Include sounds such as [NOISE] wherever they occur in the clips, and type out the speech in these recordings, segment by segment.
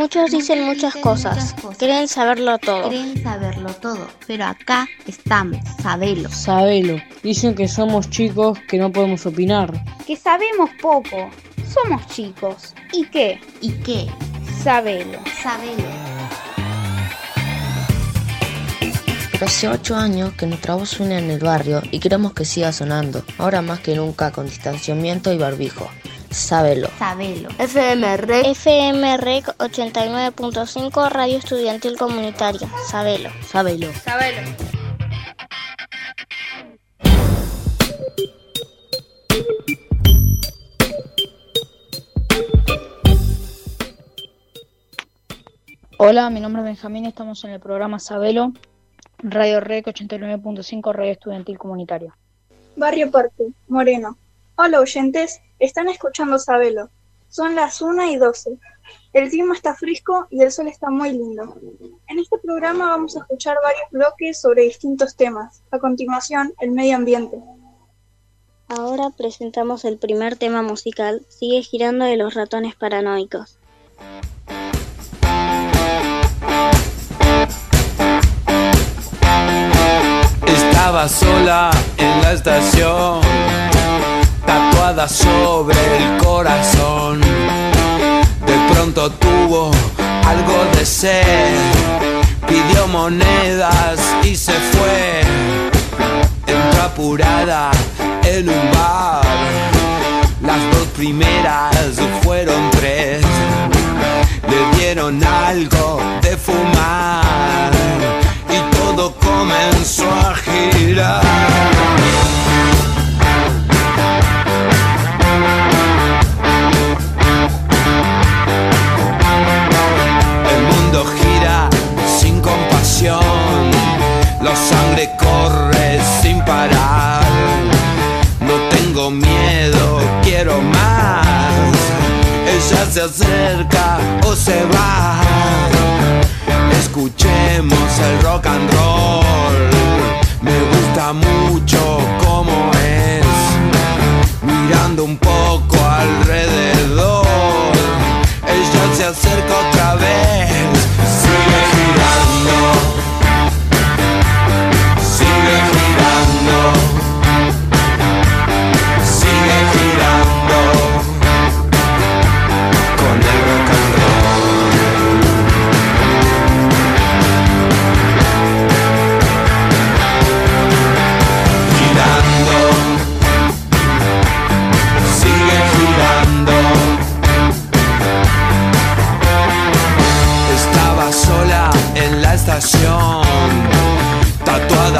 Muchos dicen muchas cosas, quieren saberlo todo. Creen saberlo todo, pero acá estamos, sabelo. Sabelo. Dicen que somos chicos, que no podemos opinar. Que sabemos poco. Somos chicos. ¿Y qué? ¿Y qué? Sabelo. Sabelo. Hace ocho años que nuestra voz suena en el barrio y queremos que siga sonando, ahora más que nunca con distanciamiento y barbijo. Sabelo. FM Rec. FM Rec 89.5 Radio Estudiantil Comunitaria. Sabelo. Sábelo. Sabelo. Hola, mi nombre es Benjamín, estamos en el programa Sabelo, Radio Rec 89.5 Radio Estudiantil Comunitaria. Barrio Parque, Moreno. Hola oyentes, están escuchando Sabelo. Son las 1 y 12. El clima está fresco y el sol está muy lindo. En este programa vamos a escuchar varios bloques sobre distintos temas. A continuación, el medio ambiente. Ahora presentamos el primer tema musical, Sigue girando de los ratones paranoicos. Estaba sola en la estación, sobre el corazón. De pronto tuvo algo de sed, pidió monedas y se fue. Entró apurada en un bar, las dos primeras fueron tres. Le dieron algo de fumar y todo comenzó a girar. Mundo gira sin compasión, la sangre corre sin parar. No tengo miedo, quiero más. Ella se acerca o se va. Escuchemos el rock and roll. Me gusta mucho como es. Mirando un poco alrededor. Ella se acerca otra vez. Sigue girando.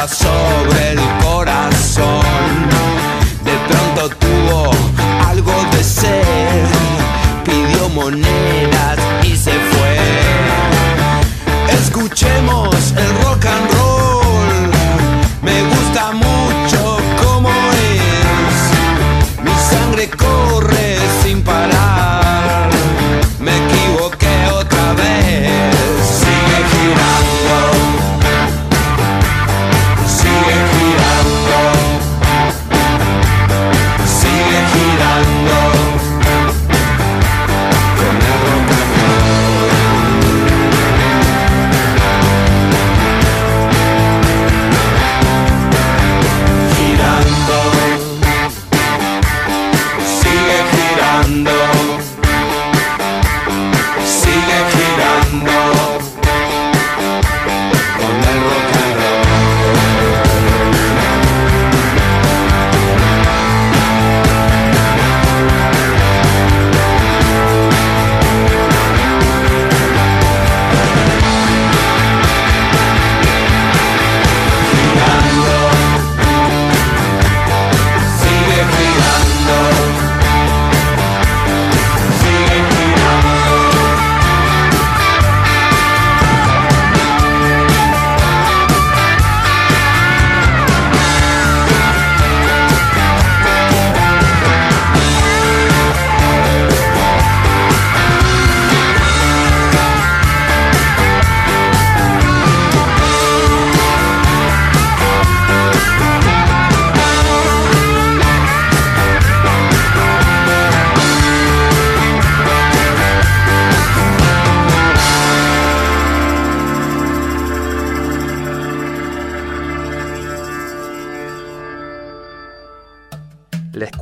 Sobre el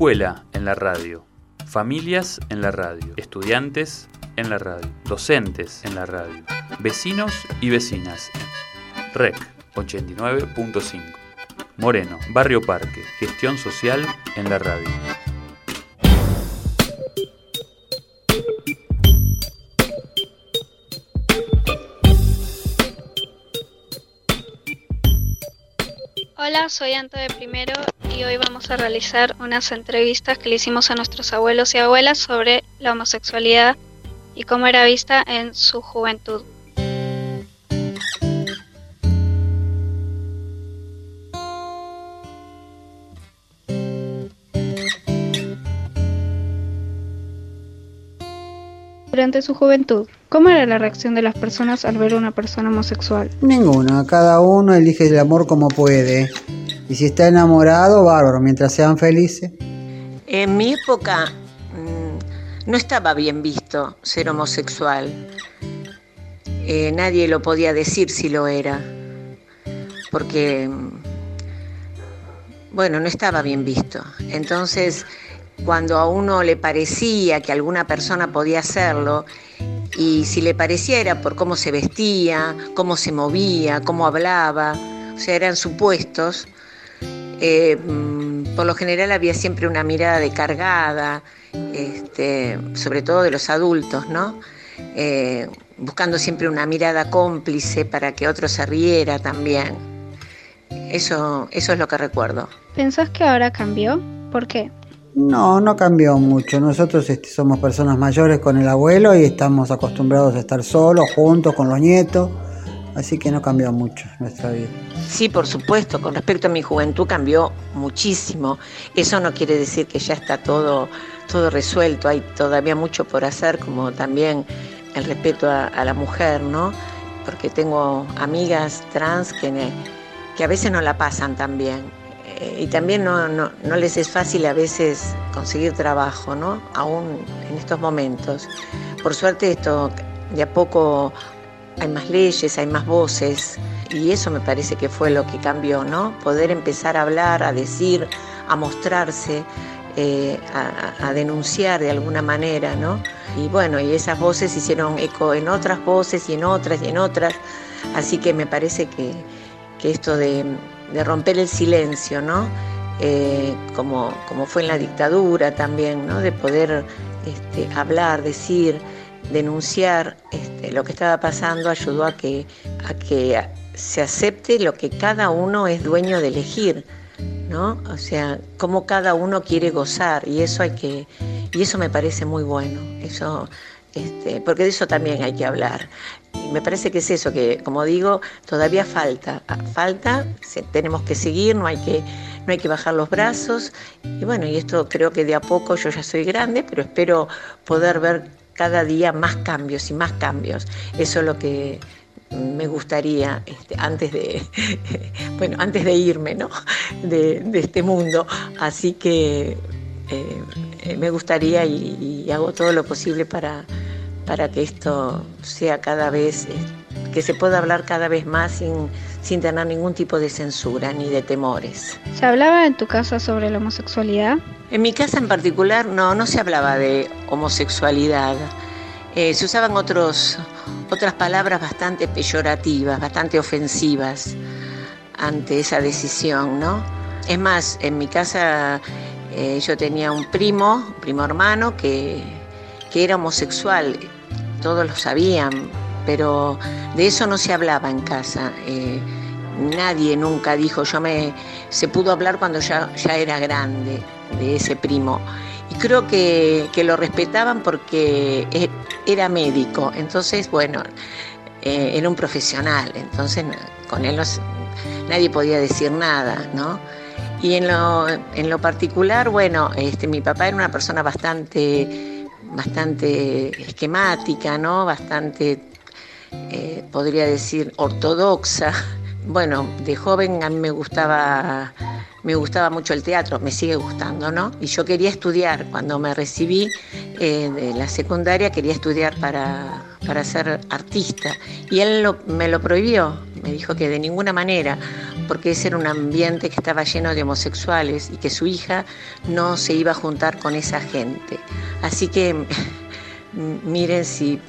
Escuela en la radio, familias en la radio, estudiantes en la radio, docentes en la radio, vecinos y vecinas. REC 89.5. Moreno, Barrio Parque, gestión social en la radio. Soy Anto de Primero y hoy vamos a realizar unas entrevistas que le hicimos a nuestros abuelos y abuelas sobre la homosexualidad y cómo era vista en su juventud. Durante su juventud, ¿cómo era la reacción de las personas al ver a una persona homosexual? Ninguna, cada uno elige el amor como puede. Y si está enamorado, bárbaro, mientras sean felices. En mi época mm, no estaba bien visto ser homosexual. Eh, nadie lo podía decir si lo era. Porque, mm, bueno, no estaba bien visto. Entonces, cuando a uno le parecía que alguna persona podía hacerlo, y si le parecía era por cómo se vestía, cómo se movía, cómo hablaba, o sea, eran supuestos, eh, mm, por lo general había siempre una mirada de cargada, este, sobre todo de los adultos, ¿no? Eh, buscando siempre una mirada cómplice para que otro se riera también. Eso, eso es lo que recuerdo. ¿Pensás que ahora cambió? ¿Por qué? No, no cambió mucho. Nosotros este, somos personas mayores con el abuelo y estamos acostumbrados a estar solos, juntos, con los nietos. Así que no cambió mucho nuestra vida. Sí, por supuesto. Con respecto a mi juventud cambió muchísimo. Eso no quiere decir que ya está todo, todo resuelto. Hay todavía mucho por hacer, como también el respeto a, la mujer, ¿no? Porque tengo amigas trans que, que a veces no la pasan tan bien y también no, no, no, les es fácil a veces conseguir trabajo, ¿no? Aún en estos momentos. Por suerte esto de a poco hay más leyes, hay más voces y eso me parece que fue lo que cambió, ¿no? Poder empezar a hablar, a decir, a mostrarse, eh, a, a, denunciar de alguna manera, ¿no? Y bueno, y esas voces hicieron eco en otras voces y en otras y en otras, así que me parece que, que esto de de romper el silencio, ¿no? Eh, como, como, fue en la dictadura también, ¿no? De poder este, hablar, decir, denunciar este, lo que estaba pasando, ayudó a que, a que se acepte lo que cada uno es dueño de elegir, ¿no? O sea, cómo cada uno quiere gozar y eso hay que, y eso me parece muy bueno, eso este, porque de eso también hay que hablar. Y me parece que es eso, que como digo, todavía falta, falta, tenemos que seguir, no hay que, no hay que bajar los brazos. Y bueno, y esto creo que de a poco, yo ya soy grande, pero espero poder ver cada día más cambios y más cambios. Eso es lo que me gustaría este, antes de [LAUGHS] bueno antes de irme ¿no? de, este mundo así que eh, me gustaría y, hago todo lo posible para, para que esto sea cada vez, eh, que se pueda hablar cada vez más sin, sin tener ningún tipo de censura ni de temores. ¿Se hablaba en tu casa sobre la homosexualidad? En mi casa en particular no, no se hablaba de homosexualidad. Eh, se usaban otros, otras palabras bastante peyorativas, bastante ofensivas ante esa decisión, ¿no? Es más, en mi casa eh, yo tenía un primo, un primo hermano, que, que era homosexual, todos lo sabían, pero de eso no se hablaba en casa. Eh, nadie nunca dijo, yo me. Se pudo hablar cuando ya, ya era grande de ese primo. Y creo que, que lo respetaban porque e, era médico, entonces, bueno, eh, era un profesional, entonces con él no, nadie podía decir nada, ¿no? Y en lo, en lo particular, bueno, este, mi papá era una persona bastante, bastante esquemática, ¿no? Bastante, eh, podría decir, ortodoxa. Bueno, de joven a mí me gustaba, me gustaba mucho el teatro, me sigue gustando, ¿no? Y yo quería estudiar, cuando me recibí eh, de la secundaria, quería estudiar para, para ser artista. Y él me lo prohibió, me dijo que de ninguna manera, porque ese era un ambiente que estaba lleno de homosexuales y que su hija no se iba a juntar con esa gente. Así que [LAUGHS] miren si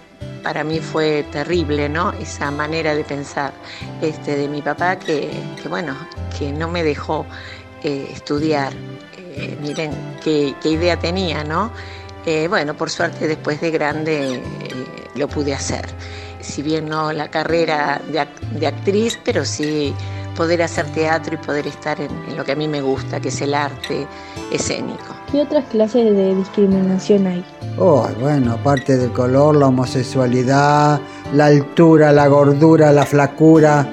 para mí fue terrible, ¿no? Esa manera de pensar este, de mi papá que, bueno, que no me dejó eh, estudiar. Eh, miren qué, idea tenía, ¿no? Eh, bueno, por suerte después de grande lo pude hacer. Si bien no la carrera de, actriz, pero sí poder hacer teatro y poder estar en, en, lo que a mí me gusta, que es el arte escénico. ¿Qué otras clases de discriminación hay? Oh, bueno, aparte del color, la homosexualidad, la altura, la gordura, la flacura,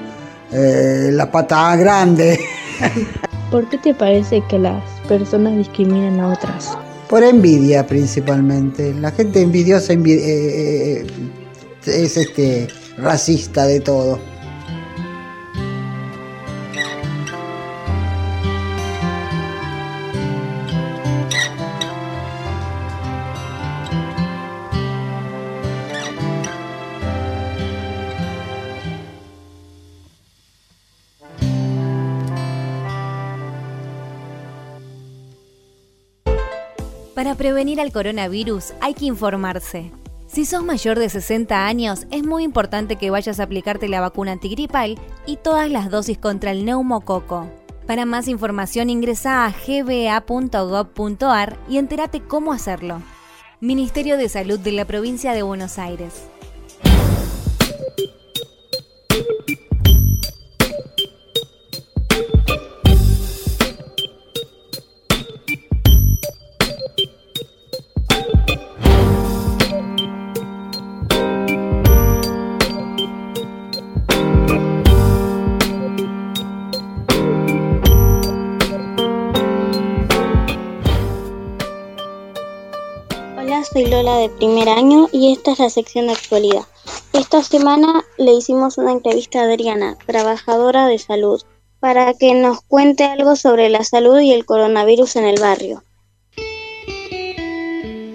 eh, la pata grande. [LAUGHS] ¿Por qué te parece que las personas discriminan a otras? Por envidia principalmente. La gente envidiosa eh, eh, es este racista de todo. Para prevenir al coronavirus hay que informarse. Si sos mayor de 60 años, es muy importante que vayas a aplicarte la vacuna antigripal y todas las dosis contra el neumococo. Para más información ingresa a gba.gov.ar y entérate cómo hacerlo. Ministerio de Salud de la Provincia de Buenos Aires. Soy Lola de primer año y esta es la sección de actualidad. Esta semana le hicimos una entrevista a Adriana, trabajadora de salud, para que nos cuente algo sobre la salud y el coronavirus en el barrio.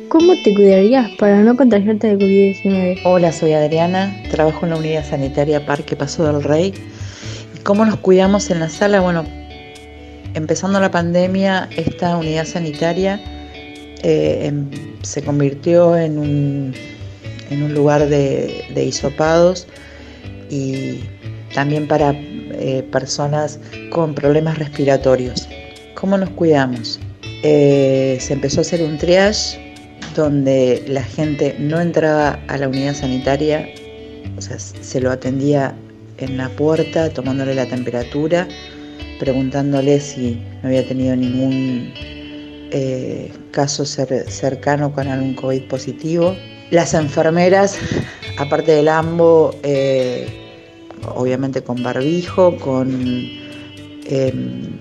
¿Cómo te cuidarías para no contagiarte de COVID-19? Hola, soy Adriana, trabajo en la unidad sanitaria Parque Paso del Rey. ¿Cómo nos cuidamos en la sala? Bueno, empezando la pandemia, esta unidad sanitaria eh, em, se convirtió en un, en un lugar de, de, hisopados y también para eh, personas con problemas respiratorios. ¿Cómo nos cuidamos? Eh, se empezó a hacer un triage donde la gente no entraba a la unidad sanitaria, o sea, se lo atendía en la puerta, tomándole la temperatura, preguntándole si no había tenido ningún eh, caso cercano con algún COVID positivo. Las enfermeras, aparte del AMBO, eh, obviamente con barbijo, con, em,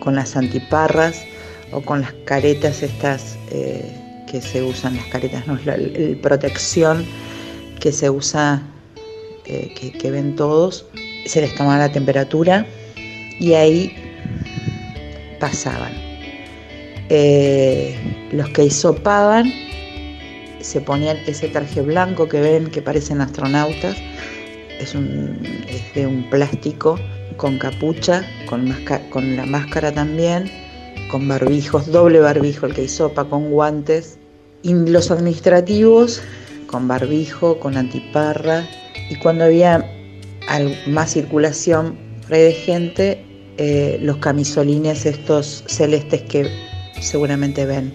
con las antiparras o con las caretas estas eh, que se usan, las caretas, no, la, protección que se usa, que, que ven todos, se les tomaba la temperatura y ahí pasaban. Eh, los que hisopaban se ponían ese traje blanco que ven que parecen astronautas, es, un, de un plástico con capucha, con, con la máscara también, con barbijos, doble barbijo el que hisopa, con guantes, y los administrativos con barbijo, con antiparra, y cuando había más circulación de gente, eh, los camisolines estos celestes que seguramente ven.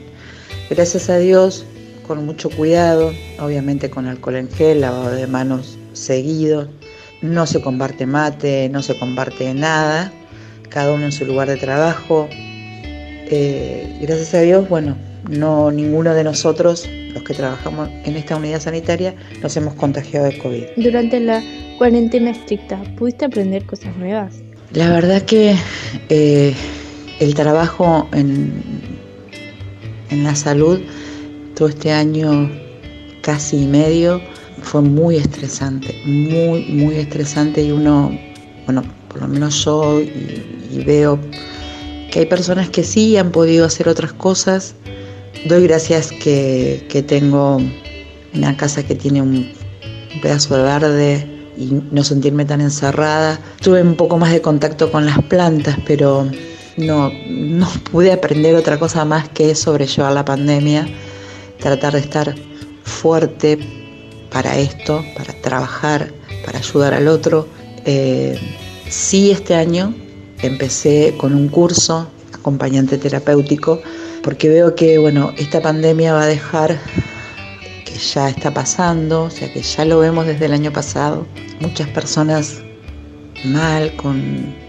Gracias a Dios, con mucho cuidado, obviamente con alcohol en gel, lavado de manos seguido, no se comparte mate, no se comparte nada, cada uno en su lugar de trabajo. Eh, gracias a Dios, bueno, no ninguno de nosotros, los que trabajamos en esta unidad sanitaria, nos hemos contagiado de COVID. Durante la cuarentena estricta, ¿pudiste aprender cosas nuevas? La verdad que eh, el trabajo en, en la salud todo este año casi y medio fue muy estresante, muy, muy estresante y uno, bueno, por lo menos yo y, veo que hay personas que sí han podido hacer otras cosas. Doy gracias que, tengo una casa que tiene un, pedazo de verde, y no sentirme tan encerrada. Tuve un poco más de contacto con las plantas, pero no, no pude aprender otra cosa más que sobrellevar la pandemia, tratar de estar fuerte para esto, para trabajar, para ayudar al otro. Eh, sí, este año empecé con un curso acompañante terapéutico porque veo que bueno, esta pandemia va a dejar que ya está pasando, o sea que ya lo vemos desde el año pasado, muchas personas mal, con,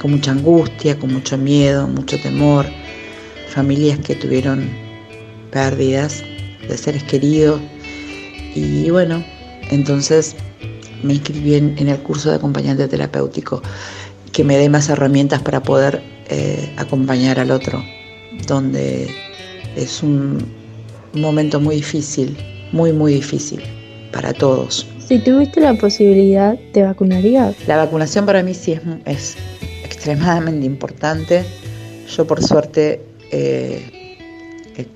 con mucha angustia, con mucho miedo, mucho temor, familias que tuvieron pérdidas de seres queridos y bueno, entonces me inscribí en, en el curso de acompañante terapéutico que me dé más herramientas para poder eh, acompañar al otro, donde es un momento muy difícil, muy, muy difícil para todos. Si tuviste la posibilidad, ¿te vacunarías? La vacunación para mí sí es, es extremadamente importante. Yo por suerte eh,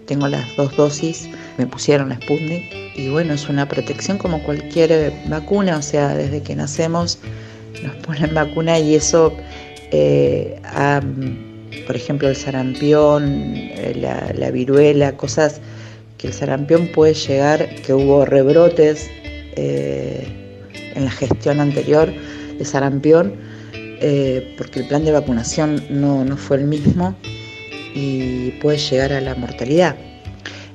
tengo las dos dosis, me pusieron la Sputnik y bueno, es una protección como cualquier vacuna, o sea, desde que nacemos nos ponen vacuna y eso eh, a, por ejemplo, el sarampión, eh, la, viruela, cosas que el sarampión puede llegar, que hubo rebrotes eh, en la gestión anterior de sarampión, porque el plan de vacunación no, no, fue el mismo y puede llegar a la mortalidad.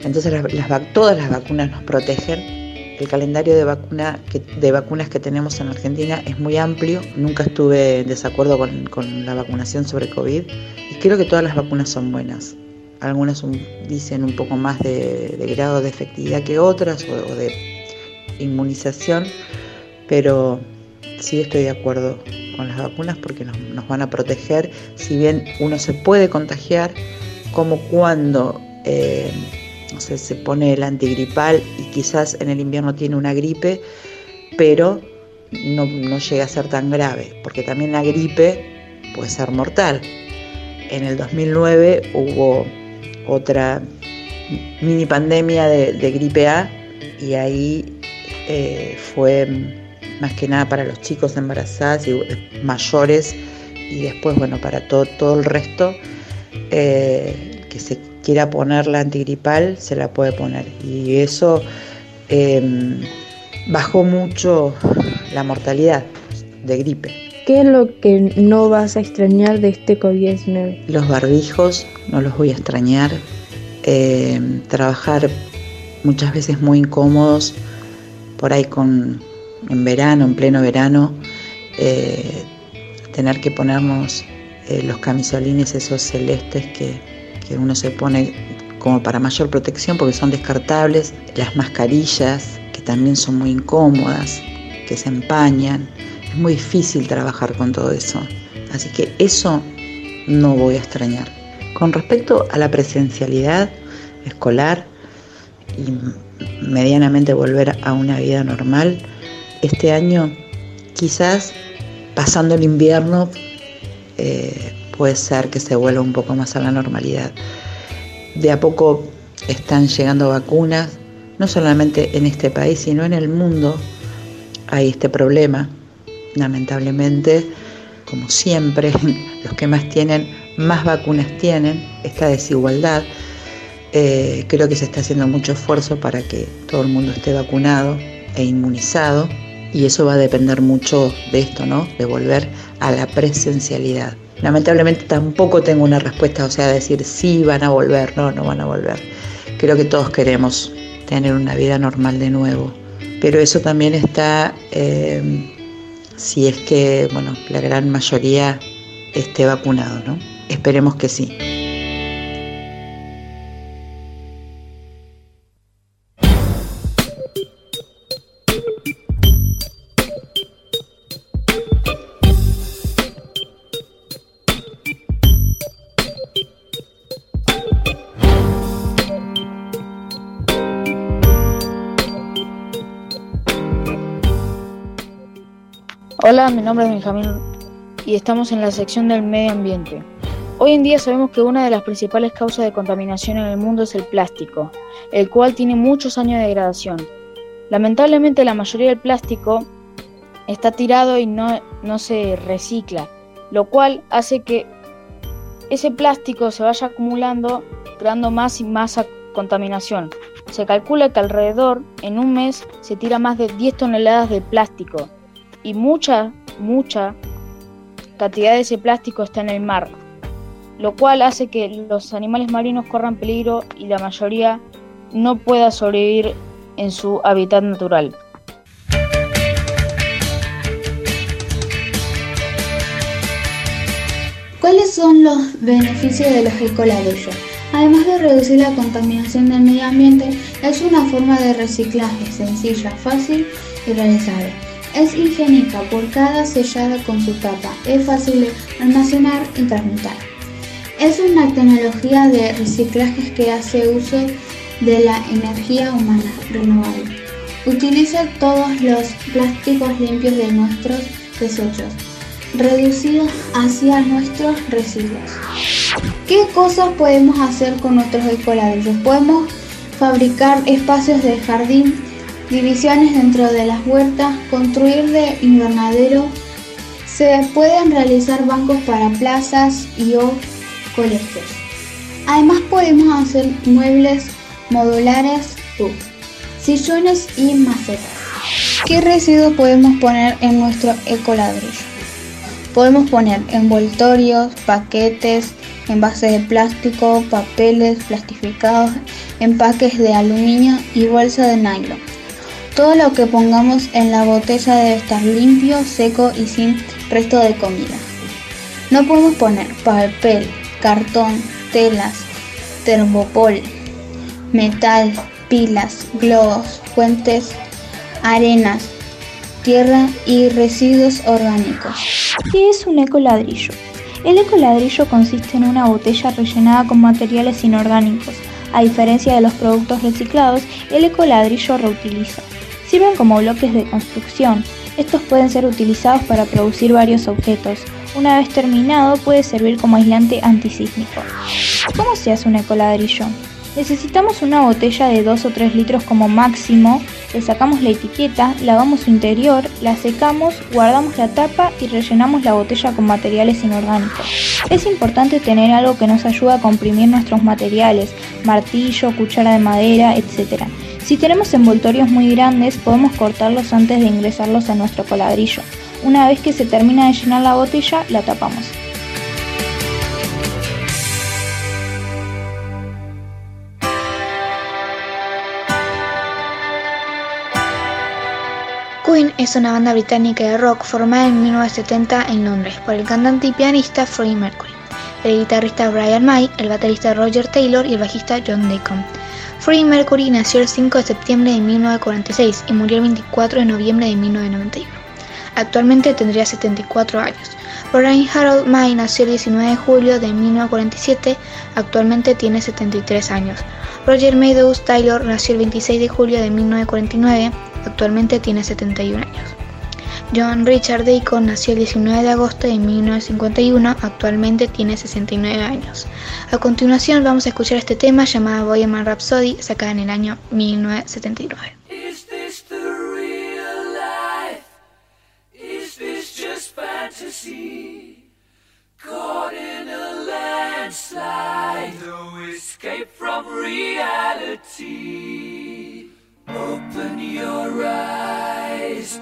Entonces las, todas las vacunas nos protegen el calendario de, vacuna, de vacunas que tenemos en Argentina es muy amplio. Nunca estuve en desacuerdo con, la vacunación sobre COVID y creo que todas las vacunas son buenas. Algunas dicen un poco más de, grado de efectividad que otras o, de inmunización, pero sí estoy de acuerdo con las vacunas porque nos, van a proteger. Si bien uno se puede contagiar, como cuando eh, se pone el antigripal y quizás en el invierno tiene una gripe, pero no, llega a ser tan grave, porque también la gripe puede ser mortal. En el 2009 hubo otra mini pandemia de, gripe A y ahí eh, fue más que nada para los chicos embarazadas y mayores y después bueno para todo, todo el resto eh, que se quiera poner la antigripal, se la puede poner. Y eso em, bajó mucho la mortalidad de gripe. ¿Qué es lo que no vas a extrañar de este COVID-19? Los barbijos, no los voy a extrañar. Em, trabajar muchas veces muy incómodos, por ahí con, en verano, en pleno verano, eh, tener que ponernos eh, los camisolines esos celestes que, que uno se pone como para mayor protección porque son descartables, las mascarillas que también son muy incómodas, que se empañan, es muy difícil trabajar con todo eso. Así que eso no voy a extrañar. Con respecto a la presencialidad escolar y medianamente volver a una vida normal, este año quizás pasando el invierno eh, puede ser que se vuelva un poco más a la normalidad. De a poco están llegando vacunas, no solamente en este país, sino en el mundo hay este problema. Lamentablemente, como siempre, [LAUGHS] los que más tienen, más vacunas tienen, esta desigualdad. Eh, creo que se está haciendo mucho esfuerzo para que todo el mundo esté vacunado e inmunizado y eso va a depender mucho de esto, ¿no? De volver a la presencialidad. Lamentablemente tampoco tengo una respuesta, o sea, decir sí van a volver, no, no van a volver. Creo que todos queremos tener una vida normal de nuevo, pero eso también está, eh, si es que, bueno, la gran mayoría esté vacunado, ¿no? Esperemos que sí. Mi nombre es Benjamín y estamos en la sección del medio ambiente. Hoy en día sabemos que una de las principales causas de contaminación en el mundo es el plástico, el cual tiene muchos años de degradación. Lamentablemente la mayoría del plástico está tirado y no, no se recicla, lo cual hace que ese plástico se vaya acumulando, creando más y más contaminación. Se calcula que alrededor, en un mes, se tira más de 10 toneladas de plástico y mucha, mucha cantidad de ese plástico está en el mar, lo cual hace que los animales marinos corran peligro y la mayoría no pueda sobrevivir en su hábitat natural. ¿Cuáles son los beneficios de los ecoladrillos? Además de reducir la contaminación del medio ambiente, es una forma de reciclaje sencilla, fácil y realizable. Es higiénica por cada sellada con su tapa, es fácil de almacenar y transmutar. Es una tecnología de reciclaje que hace uso de la energía humana renovable. Utiliza todos los plásticos limpios de nuestros desechos reducidos hacia nuestros residuos. ¿Qué cosas podemos hacer con nuestros ecoladrillos? Podemos fabricar espacios de jardín, divisiones dentro de las huertas, construir de invernadero. Se pueden realizar bancos para plazas y o colegios. Además podemos hacer muebles modulares, sillones y macetas. ¿Qué residuos podemos poner en nuestro ecoladrillo? Podemos poner envoltorios, paquetes, envases de plástico, papeles plastificados, empaques de aluminio y bolsa de nylon. Todo lo que pongamos en la botella debe estar limpio, seco y sin resto de comida. No podemos poner papel, cartón, telas, termopol, metal, pilas, globos, fuentes, arenas, tierra y residuos orgánicos. ¿Qué es un ecoladrillo? El ecoladrillo consiste en una botella rellenada con materiales inorgánicos. A diferencia de los productos reciclados, el ecoladrillo reutiliza. Sirven como bloques de construcción. Estos pueden ser utilizados para producir varios objetos. Una vez terminado puede servir como aislante antisísmico. ¿Cómo se hace un ecoladrillo? Necesitamos una botella de 2 o 3 litros como máximo, le sacamos la etiqueta, lavamos su interior, la secamos, guardamos la tapa y rellenamos la botella con materiales inorgánicos. Es importante tener algo que nos ayude a comprimir nuestros materiales, martillo, cuchara de madera, etc. Si tenemos envoltorios muy grandes, podemos cortarlos antes de ingresarlos a nuestro coladrillo. Una vez que se termina de llenar la botella, la tapamos. Queen es una banda británica de rock formada en 1970 en Londres por el cantante y pianista Freddie Mercury, el guitarrista Brian May, el baterista Roger Taylor y el bajista John Deacon. Freddie Mercury nació el 5 de septiembre de 1946 y murió el 24 de noviembre de 1991. Actualmente tendría 74 años. Brian Harold May nació el 19 de julio de 1947, actualmente tiene 73 años. Roger Meadows Taylor nació el 26 de julio de 1949, actualmente tiene 71 años. John Richard Deacon nació el 19 de agosto de 1951, actualmente tiene 69 años. A continuación vamos a escuchar este tema llamado Bohemian Rhapsody, sacada en el año 1979. Caught in a landslide, no escape from reality. Open your eyes,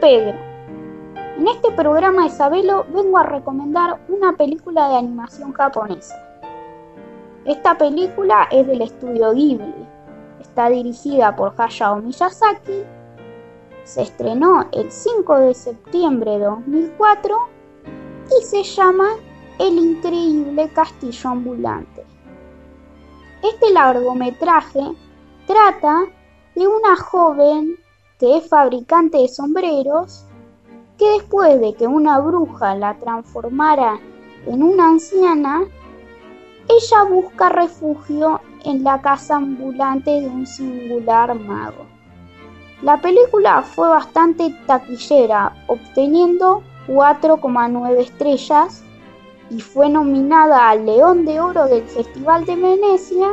Pedro. En este programa de vengo a recomendar una película de animación japonesa. Esta película es del estudio Ghibli. Está dirigida por Hayao Miyazaki. Se estrenó el 5 de septiembre de 2004 y se llama El increíble castillo ambulante. Este largometraje trata de una joven que es fabricante de sombreros, que después de que una bruja la transformara en una anciana, ella busca refugio en la casa ambulante de un singular mago. La película fue bastante taquillera, obteniendo 4,9 estrellas y fue nominada al León de Oro del Festival de Venecia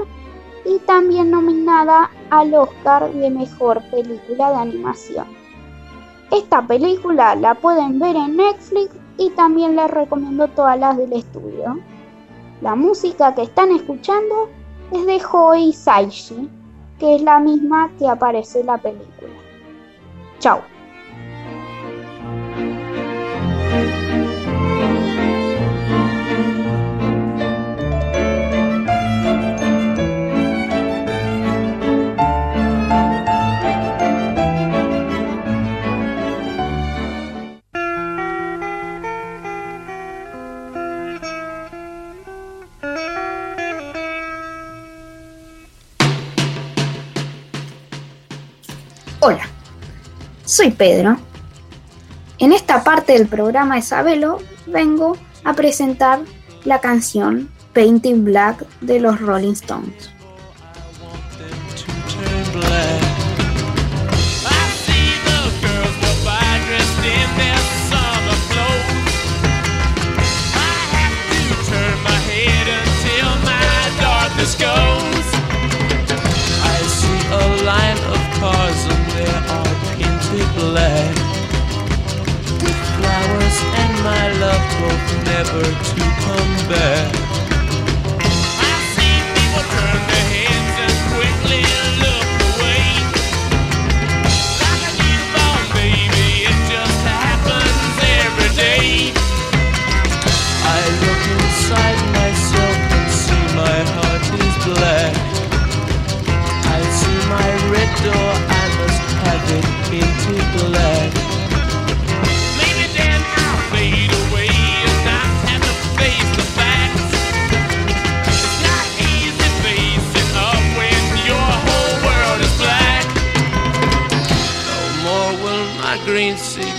y también nominada al Oscar de Mejor Película de Animación. Esta película la pueden ver en Netflix y también les recomiendo todas las del estudio. La música que están escuchando es de Hoi Saishi, que es la misma que aparece en la película. Chao. Soy Pedro. En esta parte del programa de vengo a presentar la canción Painting Black de los Rolling Stones. black With flowers and my love hope never to come back. I see people turn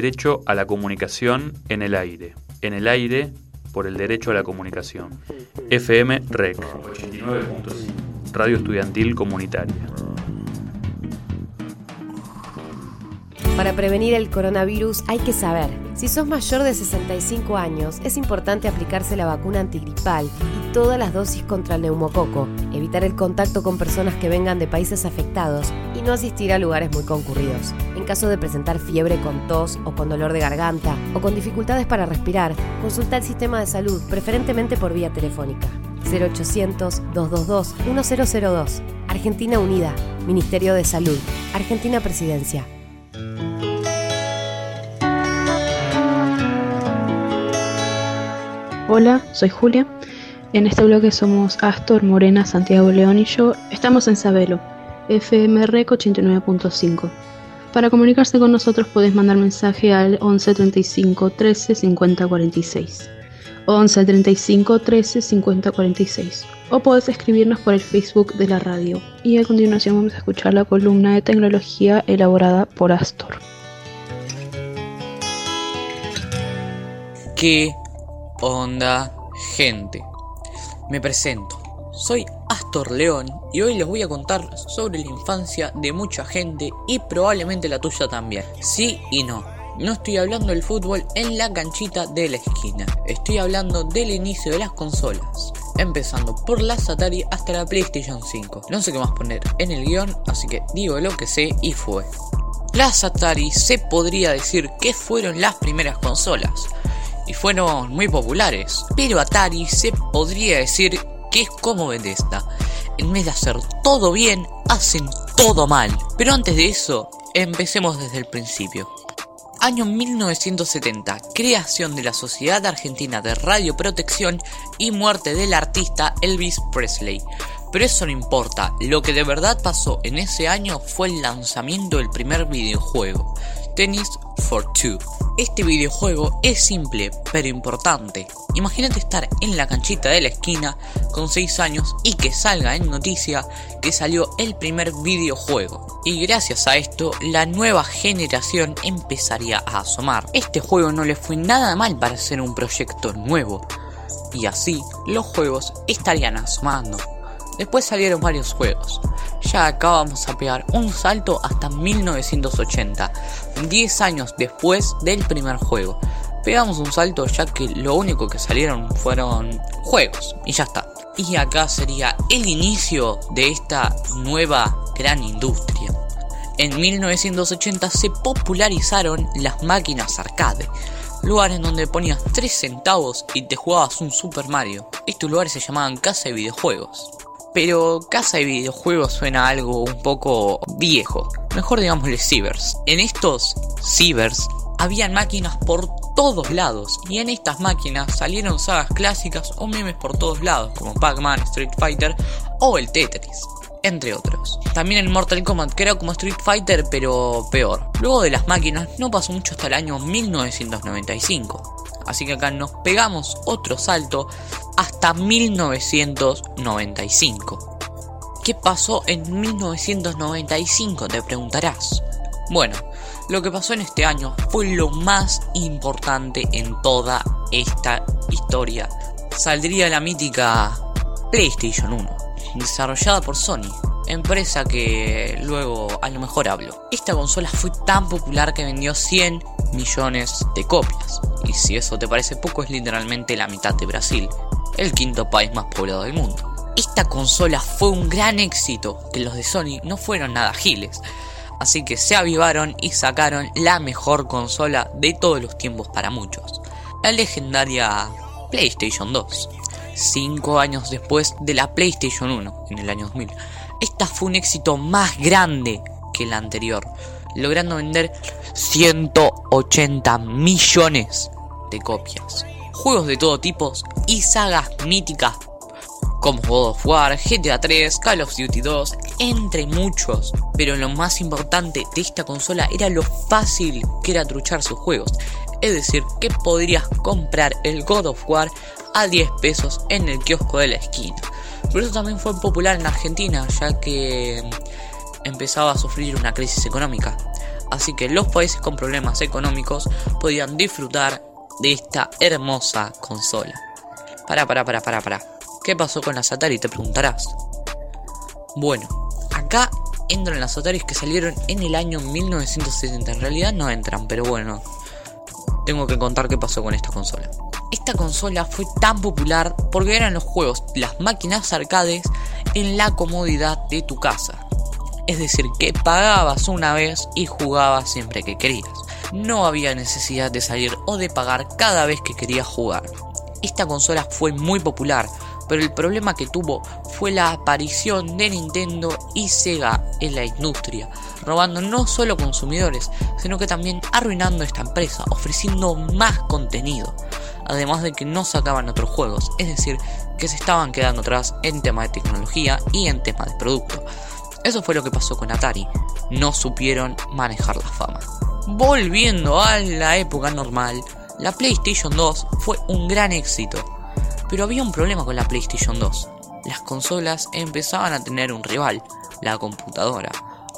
Derecho a la comunicación en el aire. En el aire por el derecho a la comunicación. FM REC 89.5. Radio Estudiantil Comunitaria. Para prevenir el coronavirus hay que saber, si sos mayor de 65 años, es importante aplicarse la vacuna antigripal y todas las dosis contra el neumococo, evitar el contacto con personas que vengan de países afectados y no asistir a lugares muy concurridos. Caso de presentar fiebre con tos o con dolor de garganta o con dificultades para respirar, consulta el sistema de salud, preferentemente por vía telefónica. 0800-222-1002. Argentina Unida, Ministerio de Salud, Argentina Presidencia. Hola, soy Julia. En este bloque somos Astor, Morena, Santiago León y yo. Estamos en Sabelo, FM REC 89.5. Para comunicarse con nosotros podés mandar mensaje al 11 35 13 50 46. 11 35 13 50 46. O podés escribirnos por el Facebook de la radio. Y a continuación vamos a escuchar la columna de tecnología elaborada por Astor. ¿Qué onda, gente? Me presento. Soy Astor León y hoy les voy a contar sobre la infancia de mucha gente y probablemente la tuya también. Sí y no. No estoy hablando del fútbol en la canchita de la esquina. Estoy hablando del inicio de las consolas. Empezando por las Atari hasta la PlayStation 5. No sé qué más poner en el guion, así que digo lo que sé y fue. Las Atari se podría decir que fueron las primeras consolas y fueron muy populares. Pero Atari se podría decir que es como Bethesda. En vez de hacer todo bien, hacen todo mal. Pero antes de eso, empecemos desde el principio. Año 1970, creación de la Sociedad Argentina de Radioprotección y muerte del artista Elvis Presley. Pero eso no importa, lo que de verdad pasó en ese año fue el lanzamiento del primer videojuego, Tennis for Two. Este videojuego es simple pero importante. Imagínate estar en la canchita de la esquina con 6 años y que salga en noticia que salió el primer videojuego. Y gracias a esto la nueva generación empezaría a asomar. Este juego no le fue nada mal para ser un proyecto nuevo. Y así los juegos estarían asomando. Después salieron varios juegos. Ya acá vamos a pegar un salto hasta 1980, 10 años después del primer juego. Pegamos un salto ya que lo único que salieron fueron juegos y ya está. Y acá sería el inicio de esta nueva gran industria. En 1980 se popularizaron las máquinas arcade, lugares donde ponías 3 centavos y te jugabas un Super Mario. Estos lugares se llamaban casa de videojuegos. Pero casa de videojuegos suena algo un poco viejo. Mejor digámosle cibers. En estos cibers habían máquinas por todos lados. Y en estas máquinas salieron sagas clásicas o memes por todos lados. Como Pac-Man, Street Fighter o el Tetris. Entre otros. También el Mortal Kombat, que era como Street Fighter, pero peor. Luego de las máquinas, no pasó mucho hasta el año 1995. Así que acá nos pegamos otro salto hasta 1995. ¿Qué pasó en 1995? Te preguntarás. Bueno, lo que pasó en este año fue lo más importante en toda esta historia. Saldría la mítica PlayStation 1, desarrollada por Sony, empresa que luego a lo mejor hablo. Esta consola fue tan popular que vendió 100 millones de copias. Y si eso te parece poco, es literalmente la mitad de Brasil, el quinto país más poblado del mundo. Esta consola fue un gran éxito, que los de Sony no fueron nada giles. Así que se avivaron y sacaron la mejor consola de todos los tiempos para muchos. La legendaria PlayStation 2. Cinco años después de la PlayStation 1, en el año 2000. Esta fue un éxito más grande que la anterior, logrando vender 180 millones de copias. Juegos de todo tipo y sagas míticas como God of War, GTA 3, Call of Duty 2, entre muchos. Pero lo más importante de esta consola era lo fácil que era truchar sus juegos. Es decir, que podrías comprar el God of War a 10 pesos en el kiosco de la esquina. Por eso también fue popular en Argentina, ya que empezaba a sufrir una crisis económica. Así que los países con problemas económicos podían disfrutar de esta hermosa consola. Para, para, para, para, para. ¿Qué pasó con las Atari? Te preguntarás. Bueno, acá entran las Ataris que salieron en el año 1970. En realidad no entran, pero bueno, tengo que contar qué pasó con esta consola. Esta consola fue tan popular porque eran los juegos, las máquinas arcades en la comodidad de tu casa. Es decir, que pagabas una vez y jugabas siempre que querías. No había necesidad de salir o de pagar cada vez que querías jugar. Esta consola fue muy popular, pero el problema que tuvo fue la aparición de Nintendo y Sega en la industria, robando no solo consumidores, sino que también arruinando esta empresa, ofreciendo más contenido, además de que no sacaban otros juegos, es decir, que se estaban quedando atrás en tema de tecnología y en tema de producto. Eso fue lo que pasó con Atari, no supieron manejar la fama. Volviendo a la época normal, la PlayStation 2 fue un gran éxito, pero había un problema con la PlayStation 2. Las consolas empezaban a tener un rival, la computadora.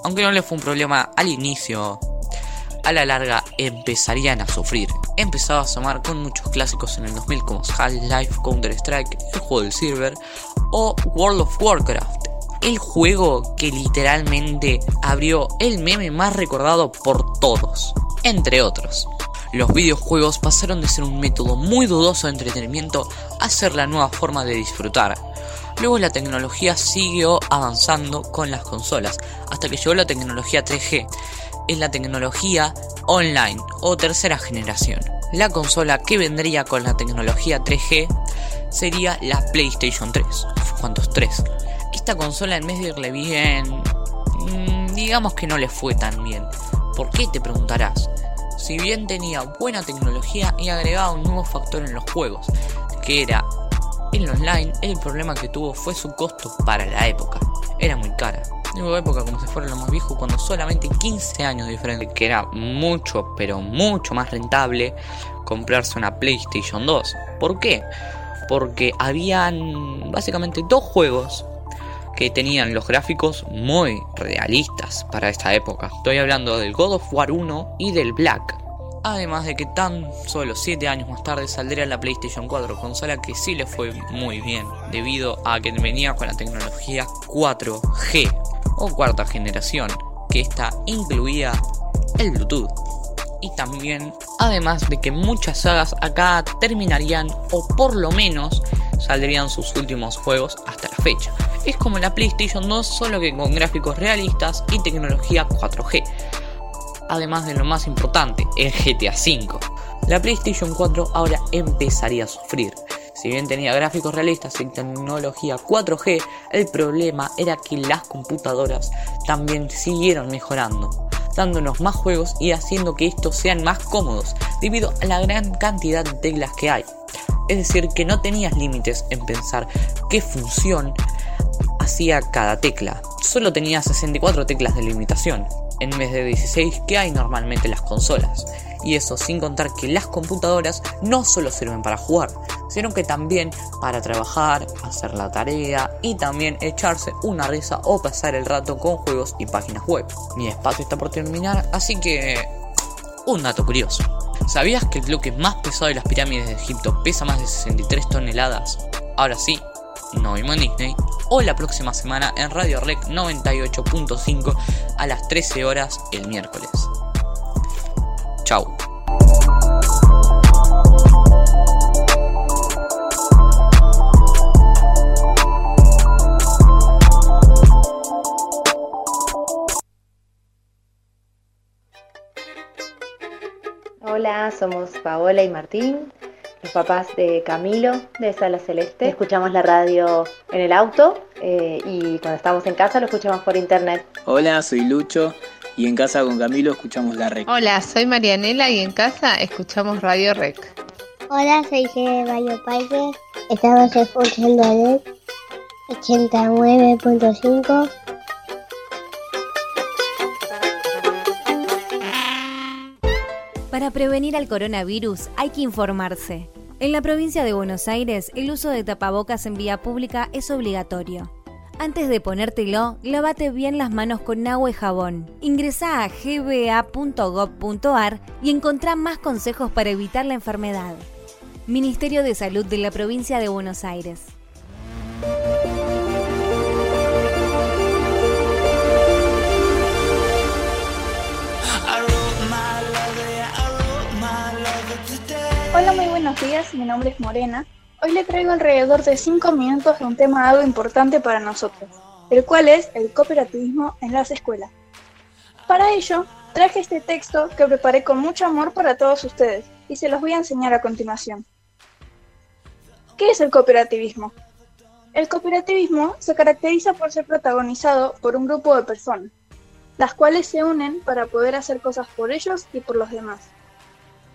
Aunque no le fue un problema al inicio, a la larga empezarían a sufrir. Empezaba a asomar con muchos clásicos en el 2000 como Half-Life, Counter-Strike, el juego del Silver o World of Warcraft. El juego que literalmente abrió el meme más recordado por todos, entre otros. Los videojuegos pasaron de ser un método muy dudoso de entretenimiento a ser la nueva forma de disfrutar. Luego la tecnología siguió avanzando con las consolas, hasta que llegó la tecnología 3G, es la tecnología online o tercera generación. La consola que vendría con la tecnología 3G sería la PlayStation 3. ¿Cuántos 3? Esta consola en vez de irle bien, mmm, digamos que no le fue tan bien. ¿Por qué te preguntarás? si bien tenía buena tecnología y agregaba un nuevo factor en los juegos, que era el online, el problema que tuvo fue su costo para la época. Era muy cara. Digo época como si fuera lo más viejo cuando solamente 15 años de diferencia, que era mucho, pero mucho más rentable comprarse una PlayStation 2. ¿Por qué? Porque habían básicamente dos juegos que tenían los gráficos muy realistas para esta época. Estoy hablando del God of War 1 y del Black. Además de que tan solo 7 años más tarde saldría la PlayStation 4, consola que sí le fue muy bien, debido a que venía con la tecnología 4G o cuarta generación, que esta incluía el Bluetooth. Y también, además de que muchas sagas acá terminarían o por lo menos saldrían sus últimos juegos hasta la fecha. Es como la PlayStation 2, solo que con gráficos realistas y tecnología 4G además de lo más importante, el GTA V. La PlayStation 4 ahora empezaría a sufrir. Si bien tenía gráficos realistas y tecnología 4G, el problema era que las computadoras también siguieron mejorando, dándonos más juegos y haciendo que estos sean más cómodos debido a la gran cantidad de teclas que hay. Es decir, que no tenías límites en pensar qué función hacía cada tecla. Solo tenía 64 teclas de limitación, en vez de 16 que hay normalmente en las consolas. Y eso sin contar que las computadoras no solo sirven para jugar, sino que también para trabajar, hacer la tarea y también echarse una risa o pasar el rato con juegos y páginas web. Mi espacio está por terminar, así que... Un dato curioso. ¿Sabías que el bloque más pesado de las pirámides de Egipto pesa más de 63 toneladas? Ahora sí, no Disney, o la próxima semana en Radio Rec 98.5 a las 13 horas el miércoles. Chau. Hola, somos Paola y Martín los papás de Camilo de Sala Celeste. Escuchamos la radio en el auto eh, y cuando estamos en casa lo escuchamos por internet. Hola, soy Lucho y en casa con Camilo escuchamos la REC. Hola, soy Marianela y en casa escuchamos Radio REC. Hola, soy G. Bayo Paige. Estamos escuchando a REC 89.5. Para prevenir al coronavirus hay que informarse. En la provincia de Buenos Aires, el uso de tapabocas en vía pública es obligatorio. Antes de ponértelo, lávate bien las manos con agua y jabón. Ingresa a gba.gov.ar y encontrá más consejos para evitar la enfermedad. Ministerio de Salud de la provincia de Buenos Aires. Hola, muy buenos días, mi nombre es Morena. Hoy le traigo alrededor de 5 minutos de un tema algo importante para nosotros, el cual es el cooperativismo en las escuelas. Para ello, traje este texto que preparé con mucho amor para todos ustedes y se los voy a enseñar a continuación. ¿Qué es el cooperativismo? El cooperativismo se caracteriza por ser protagonizado por un grupo de personas, las cuales se unen para poder hacer cosas por ellos y por los demás.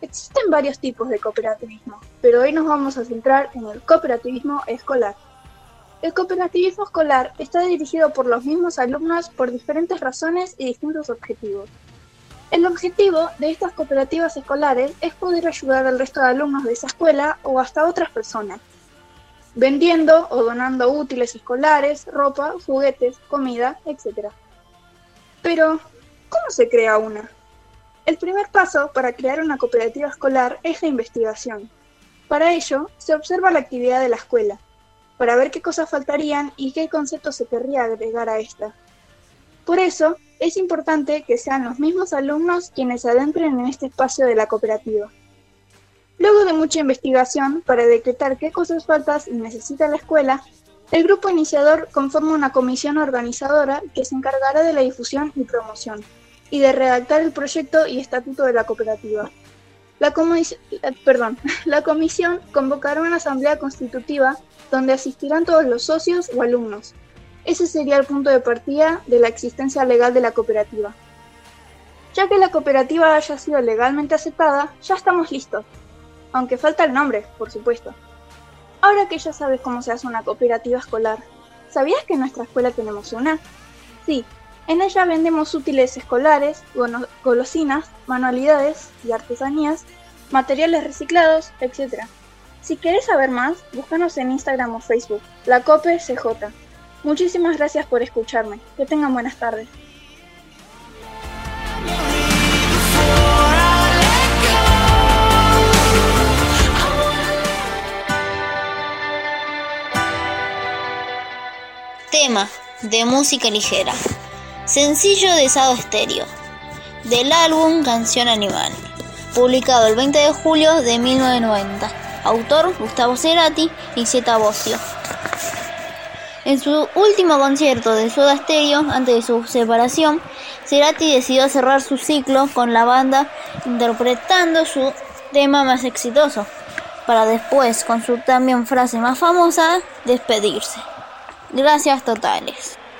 Existen varios tipos de cooperativismo, pero hoy nos vamos a centrar en el cooperativismo escolar. El cooperativismo escolar está dirigido por los mismos alumnos por diferentes razones y distintos objetivos. El objetivo de estas cooperativas escolares es poder ayudar al resto de alumnos de esa escuela o hasta otras personas, vendiendo o donando útiles escolares, ropa, juguetes, comida, etc. Pero, ¿cómo se crea una? El primer paso para crear una cooperativa escolar es la investigación. Para ello, se observa la actividad de la escuela, para ver qué cosas faltarían y qué conceptos se querría agregar a esta. Por eso, es importante que sean los mismos alumnos quienes adentren en este espacio de la cooperativa. Luego de mucha investigación para decretar qué cosas faltas necesita la escuela, el grupo iniciador conforma una comisión organizadora que se encargará de la difusión y promoción y de redactar el proyecto y estatuto de la cooperativa. La, perdón, [LAUGHS] la comisión convocará una asamblea constitutiva donde asistirán todos los socios o alumnos. Ese sería el punto de partida de la existencia legal de la cooperativa. Ya que la cooperativa haya sido legalmente aceptada, ya estamos listos. Aunque falta el nombre, por supuesto. Ahora que ya sabes cómo se hace una cooperativa escolar, ¿sabías que en nuestra escuela tenemos una? Sí, en ella vendemos útiles escolares, golosinas, manualidades y artesanías, materiales reciclados, etc. Si querés saber más, búscanos en Instagram o Facebook, la COPE CJ. Muchísimas gracias por escucharme. Que tengan buenas tardes. Tema de música ligera. Sencillo de Sado Estéreo. Del álbum Canción Animal. Publicado el 20 de julio de 1990. Autor Gustavo Cerati y Zeta Bosio. En su último concierto de Soda Stereo, antes de su separación, Cerati decidió cerrar su ciclo con la banda interpretando su tema más exitoso, para después, con su también frase más famosa, despedirse. Gracias totales.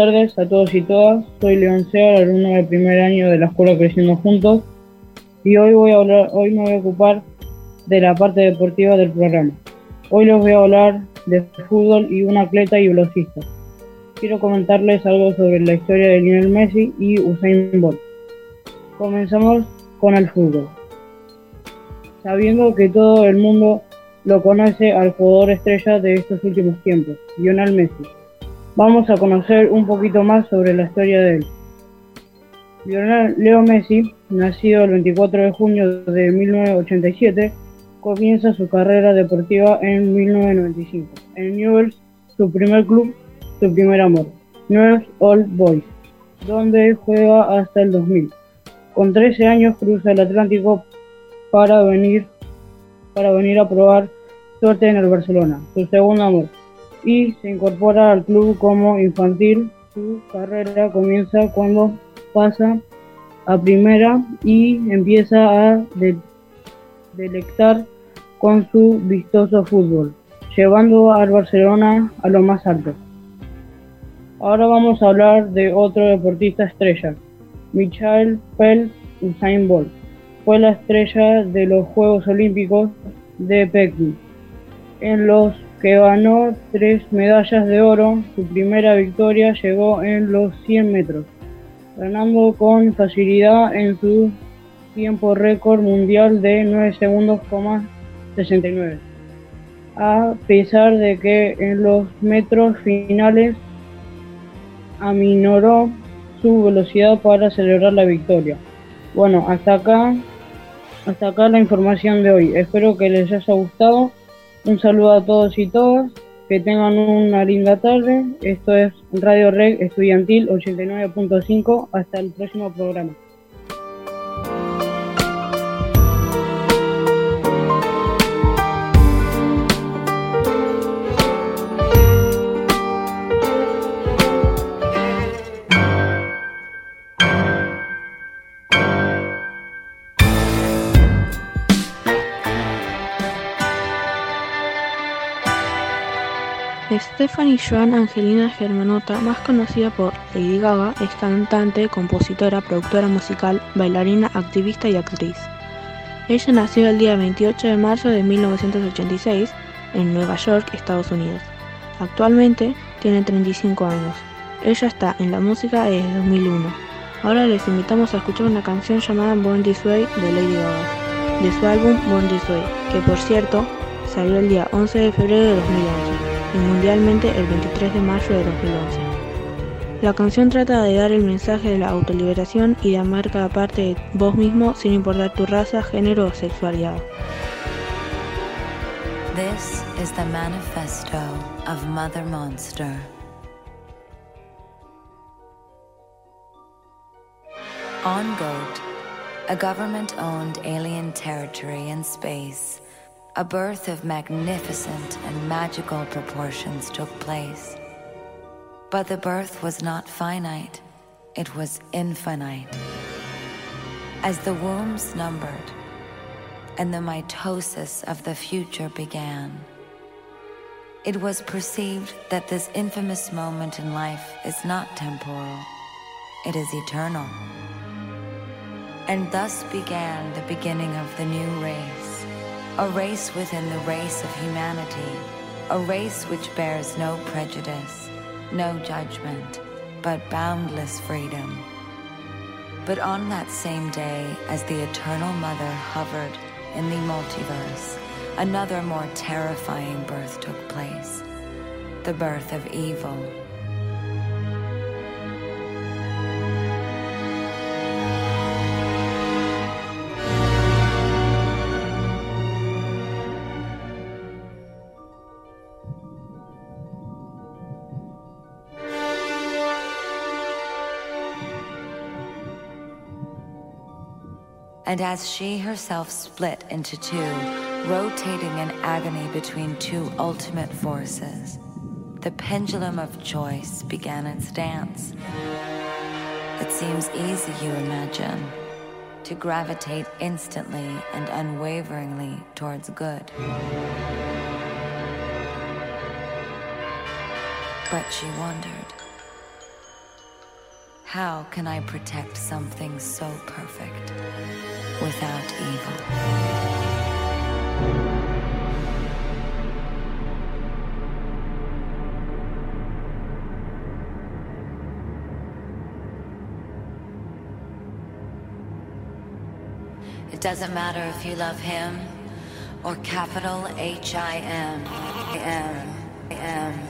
tardes a todos y todas. Soy León Sear, alumno de primer año de la Escuela Creciendo Juntos, y hoy voy a hablar, hoy me voy a ocupar de la parte deportiva del programa. Hoy les voy a hablar de fútbol y un atleta y velocista. Quiero comentarles algo sobre la historia de Lionel Messi y Usain Bolt. Comenzamos con el fútbol. Sabiendo que todo el mundo lo conoce al jugador estrella de estos últimos tiempos, Lionel Messi. Vamos a conocer un poquito más sobre la historia de él. Lionel Leo Messi, nacido el 24 de junio de 1987, comienza su carrera deportiva en 1995 en Newell's, su primer club, su primer amor, Newell's Old Boys, donde juega hasta el 2000. Con 13 años cruza el Atlántico para venir, para venir a probar suerte en el Barcelona, su segundo amor, y se incorpora al club como infantil. Su carrera comienza cuando pasa a primera y empieza a delectar con su vistoso fútbol, llevando al Barcelona a lo más alto. Ahora vamos a hablar de otro deportista estrella, Michael Phelps Usain Bolt. Fue la estrella de los Juegos Olímpicos de Pekín, en los que ganó tres medallas de oro. Su primera victoria llegó en los 100 metros, ganando con facilidad en su tiempo récord mundial de 9 segundos, 69. A pesar de que en los metros finales aminoró su velocidad para celebrar la victoria. Bueno, hasta acá, hasta acá la información de hoy. Espero que les haya gustado. Un saludo a todos y todas. Que tengan una linda tarde. Esto es Radio Reg Estudiantil 89.5. Hasta el próximo programa. Stephanie Joan Angelina Germanota, más conocida por Lady Gaga, es cantante, compositora, productora musical, bailarina, activista y actriz. Ella nació el día 28 de marzo de 1986 en Nueva York, Estados Unidos. Actualmente tiene 35 años. Ella está en la música desde 2001. Ahora les invitamos a escuchar una canción llamada Born This Way de Lady Gaga, de su álbum Born This Way, que por cierto salió el día 11 de febrero de 2011 y mundialmente el 23 de mayo de 2011. La canción trata de dar el mensaje de la autoliberación y de amar cada parte de vos mismo sin importar tu raza, género o sexualidad. This is the manifesto of Mother Monster. On Goat, a government owned alien territory in space a birth of magnificent and magical proportions took place. But the birth was not finite, it was infinite. As the wombs numbered and the mitosis of the future began, it was perceived that this infamous moment in life is not temporal, it is eternal. And thus began the beginning of the new race a race within the race of humanity, a race which bears no prejudice, no judgment, but boundless freedom. But on that same day, as the Eternal Mother hovered in the multiverse, another more terrifying birth took place the birth of evil. And as she herself split into two, rotating in agony between two ultimate forces, the pendulum of choice began its dance. It seems easy, you imagine, to gravitate instantly and unwaveringly towards good. But she wondered how can I protect something so perfect without evil? It doesn't matter if you love him or capital H-I-M. I-M. I-M.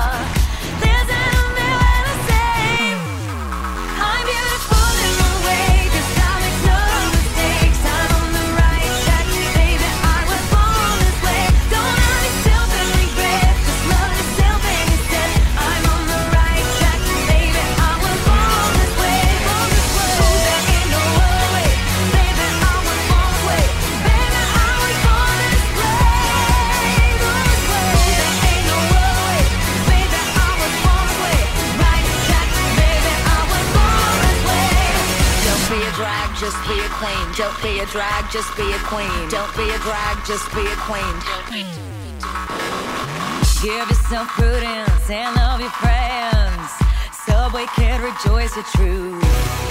just be a queen. Don't be a drag, just be a queen. Don't be a drag, just be a queen. Give yourself prudence and love your friends, Subway we can rejoice the truth.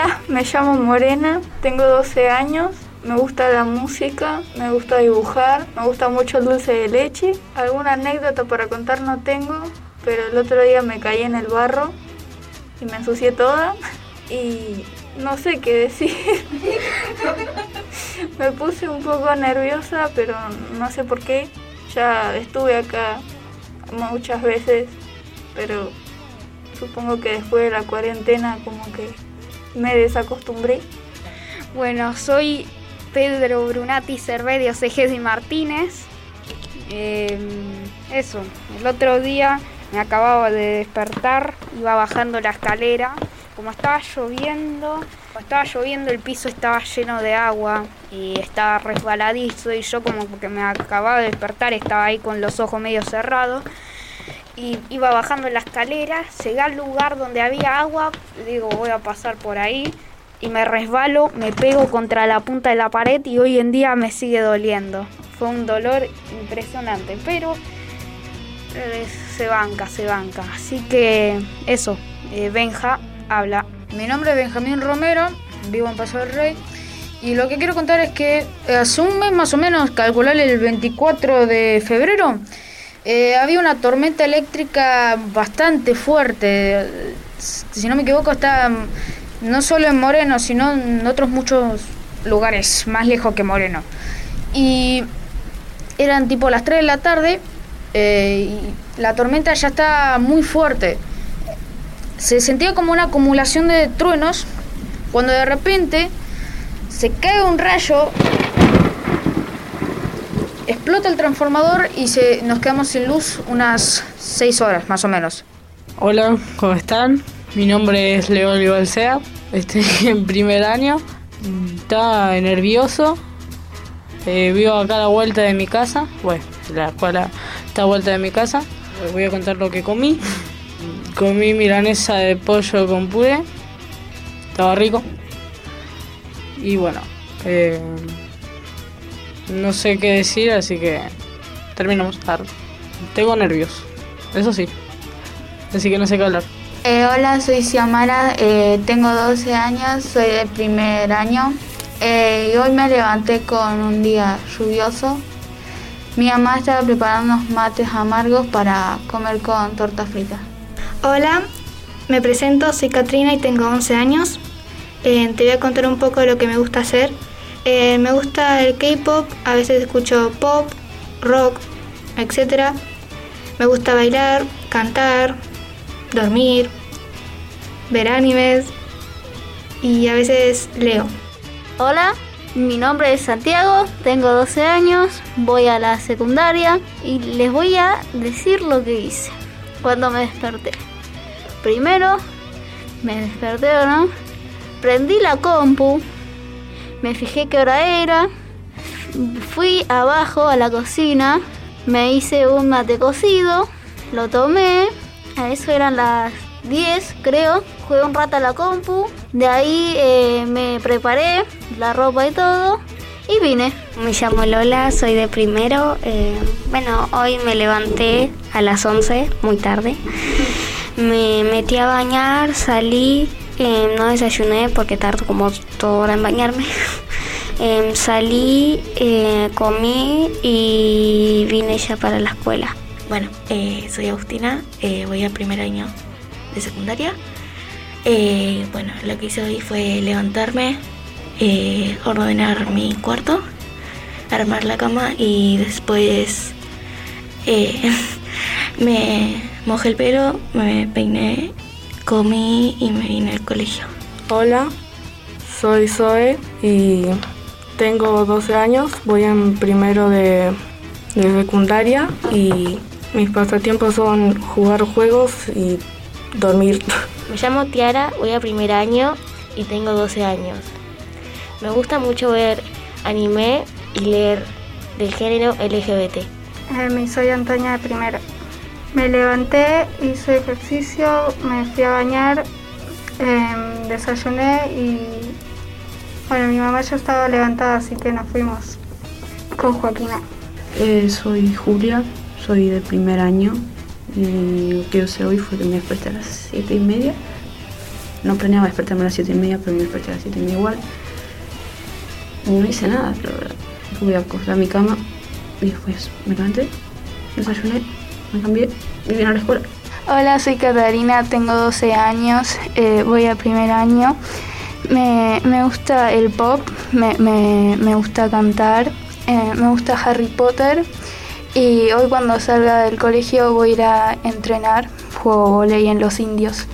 Hola, me llamo Morena, tengo 12 años, me gusta la música, me gusta dibujar, me gusta mucho el dulce de leche. Alguna anécdota para contar no tengo, pero el otro día me caí en el barro y me ensucié toda y no sé qué decir. [LAUGHS] me puse un poco nerviosa, pero no sé por qué. Ya estuve acá muchas veces, pero supongo que después de la cuarentena como que me desacostumbré. Bueno, soy Pedro Brunati Cervedio y Martínez. Eh, eso, el otro día me acababa de despertar, iba bajando la escalera. Como estaba lloviendo, como estaba lloviendo el piso estaba lleno de agua y estaba resbaladizo y yo como que me acababa de despertar, estaba ahí con los ojos medio cerrados y iba bajando la escalera, llegué al lugar donde había agua, digo voy a pasar por ahí y me resbalo, me pego contra la punta de la pared y hoy en día me sigue doliendo. Fue un dolor impresionante, pero eh, se banca, se banca. Así que eso, eh, Benja habla. Mi nombre es Benjamín Romero, vivo en Paso del Rey. Y lo que quiero contar es que hace un mes más o menos, calcular el 24 de febrero, eh, había una tormenta eléctrica bastante fuerte. Si no me equivoco, está no solo en Moreno, sino en otros muchos lugares más lejos que Moreno. Y eran tipo las 3 de la tarde eh, y la tormenta ya está muy fuerte. Se sentía como una acumulación de truenos cuando de repente se cae un rayo, explota el transformador y se, nos quedamos sin luz unas 6 horas más o menos. Hola, ¿cómo están? Mi nombre es León Balsea, estoy [LAUGHS] en primer año, está nervioso, eh, vivo acá la vuelta de mi casa, bueno, la escuela está a vuelta de mi casa, Les voy a contar lo que comí. Comí milanesa de pollo con puré, estaba rico. Y bueno, eh, no sé qué decir, así que terminamos. Tengo nervios, eso sí, así que no sé qué hablar. Eh, hola, soy Xiamara, eh, tengo 12 años, soy del primer año eh, y hoy me levanté con un día lluvioso. Mi mamá estaba preparando unos mates amargos para comer con torta frita. Hola, me presento, soy Katrina y tengo 11 años. te voy a contar un poco de lo que me gusta hacer. Me gusta el K-pop, a veces escucho pop, rock, etc. Me gusta bailar, cantar, dormir, ver animes y a veces leo. Hola, mi nombre es Santiago, tengo 12 años, voy a la secundaria y les voy a decir lo que hice cuando me desperté. Primero, me desperté no, prendí la compu, me fijé qué hora era, fui abajo a la cocina, me hice un mate cocido, lo tomé, a eso eran las 10 creo, jugué un rato a la compu, de ahí eh, me preparé la ropa y todo. Y vine. Me llamo Lola, soy de primero. Eh, bueno, hoy me levanté a las 11, muy tarde. [LAUGHS] Me metí a bañar, salí, eh, no desayuné porque tardo como toda hora en bañarme. [LAUGHS] Em, salí, comí y vine ya para la escuela. Bueno, soy Agustina, voy al primer año de secundaria. Eh, bueno, lo que hice hoy fue levantarme, eh, ordenar mi cuarto, armar la cama y después eh, [LAUGHS] me mojé el pelo, me peiné, comí y me vine al colegio. Hola, soy Zoe y tengo 12 años, voy en primero de, de secundaria y mis pasatiempos son jugar juegos y dormir. [LAUGHS] Me llamo Tiara, voy a primer año y tengo 12 años. Me gusta mucho ver anime y leer del género LGBT. Eh, soy Antonia de primero. Me levanté, hice ejercicio, me fui a bañar, em, desayuné y bueno, mi mamá ya estaba levantada, así que nos fuimos con Joaquina. Eh, soy Julia, soy de primer año y lo que hice hoy fue que me desperté a las 7 y media. No planeaba despertarme a las 7 y media, pero me desperté a las 7 y media igual. no hice nada, la verdad. Fui a acostar a mi cama y después me levanté, desayuné, me cambié y vine a la escuela. Hola, soy Catarina, tengo 12 años, eh, voy a primer año. Me, me gusta el pop, me, me- me gusta cantar, eh, me gusta Harry Potter y hoy cuando salga del colegio voy a ir a entrenar, juego volei en los indios.